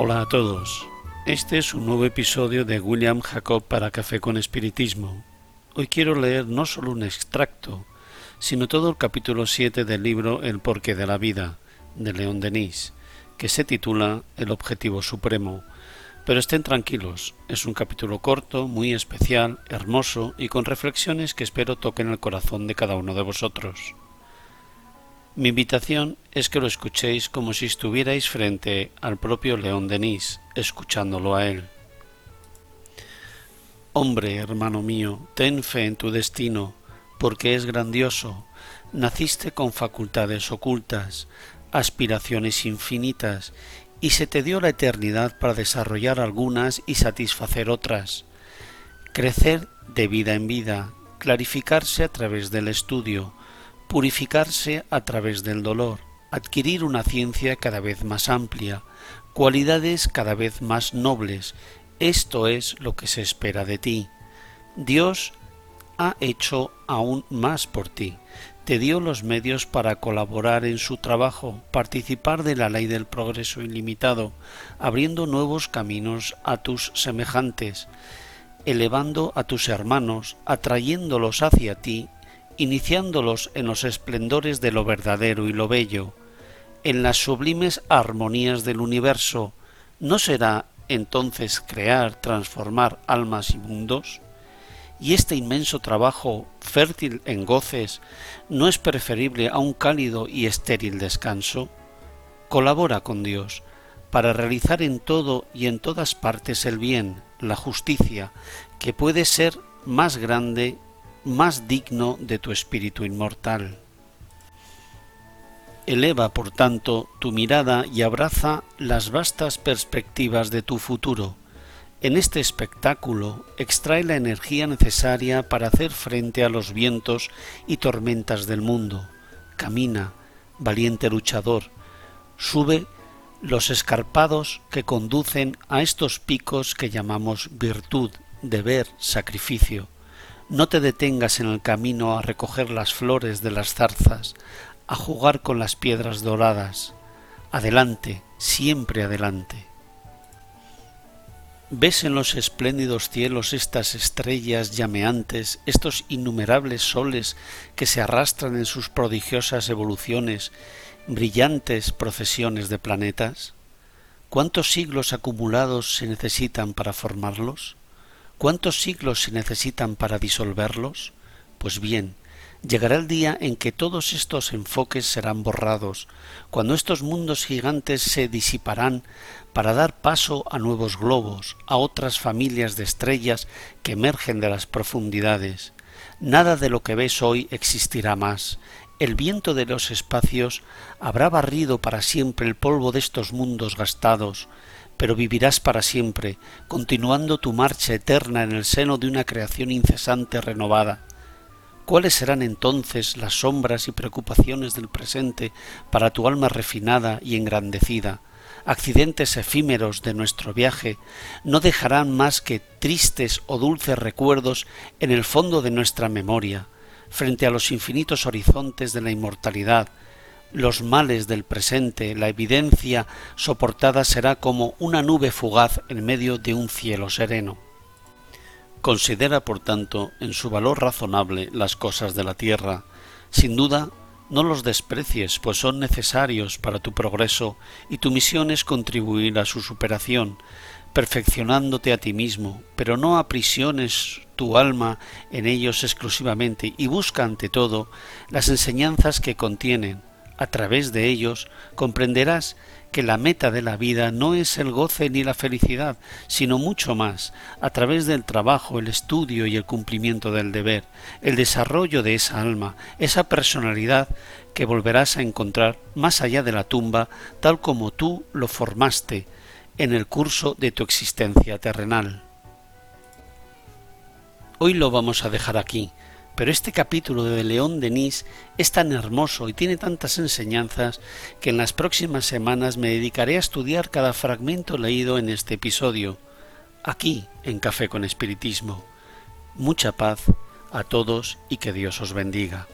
Hola a todos. Este es un nuevo episodio de William Jacob para Café con Espiritismo. Hoy quiero leer no solo un extracto, sino todo el capítulo 7 del libro El porqué de la vida, de León Denis, que se titula El objetivo supremo. Pero estén tranquilos, es un capítulo corto, muy especial, hermoso y con reflexiones que espero toquen el corazón de cada uno de vosotros. Mi invitación es que lo escuchéis como si estuvierais frente al propio León Denis, escuchándolo a él. Hombre, hermano mío, ten fe en tu destino, porque es grandioso. Naciste con facultades ocultas, aspiraciones infinitas, y se te dio la eternidad para desarrollar algunas y satisfacer otras. Crecer de vida en vida, clarificarse a través del estudio, purificarse a través del dolor, adquirir una ciencia cada vez más amplia, cualidades cada vez más nobles. Esto es lo que se espera de ti. Dios ha hecho aún más por ti. Te dio los medios para colaborar en su trabajo, participar de la ley del progreso ilimitado, abriendo nuevos caminos a tus semejantes, elevando a tus hermanos, atrayéndolos hacia ti iniciándolos en los esplendores de lo verdadero y lo bello, en las sublimes armonías del universo, ¿no será entonces crear, transformar almas y mundos? ¿Y este inmenso trabajo, fértil en goces, no es preferible a un cálido y estéril descanso? Colabora con Dios para realizar en todo y en todas partes el bien, la justicia, que puede ser más grande más digno de tu espíritu inmortal. Eleva, por tanto, tu mirada y abraza las vastas perspectivas de tu futuro. En este espectáculo extrae la energía necesaria para hacer frente a los vientos y tormentas del mundo. Camina, valiente luchador, sube los escarpados que conducen a estos picos que llamamos virtud, deber, sacrificio. No te detengas en el camino a recoger las flores de las zarzas, a jugar con las piedras doradas. Adelante, siempre adelante. ¿Ves en los espléndidos cielos estas estrellas llameantes, estos innumerables soles que se arrastran en sus prodigiosas evoluciones, brillantes procesiones de planetas? ¿Cuántos siglos acumulados se necesitan para formarlos? ¿Cuántos siglos se necesitan para disolverlos? Pues bien, llegará el día en que todos estos enfoques serán borrados, cuando estos mundos gigantes se disiparán para dar paso a nuevos globos, a otras familias de estrellas que emergen de las profundidades. Nada de lo que ves hoy existirá más. El viento de los espacios habrá barrido para siempre el polvo de estos mundos gastados, pero vivirás para siempre, continuando tu marcha eterna en el seno de una creación incesante renovada. ¿Cuáles serán entonces las sombras y preocupaciones del presente para tu alma refinada y engrandecida? Accidentes efímeros de nuestro viaje no dejarán más que tristes o dulces recuerdos en el fondo de nuestra memoria, frente a los infinitos horizontes de la inmortalidad, los males del presente, la evidencia soportada será como una nube fugaz en medio de un cielo sereno. Considera, por tanto, en su valor razonable las cosas de la tierra. Sin duda, no los desprecies, pues son necesarios para tu progreso y tu misión es contribuir a su superación, perfeccionándote a ti mismo, pero no aprisiones tu alma en ellos exclusivamente y busca ante todo las enseñanzas que contienen, a través de ellos comprenderás que la meta de la vida no es el goce ni la felicidad, sino mucho más, a través del trabajo, el estudio y el cumplimiento del deber, el desarrollo de esa alma, esa personalidad que volverás a encontrar más allá de la tumba, tal como tú lo formaste en el curso de tu existencia terrenal. Hoy lo vamos a dejar aquí, pero este capítulo de León Denis es tan hermoso y tiene tantas enseñanzas que en las próximas semanas me dedicaré a estudiar cada fragmento leído en este episodio, aquí en Café con Espiritismo. Mucha paz a todos y que Dios os bendiga.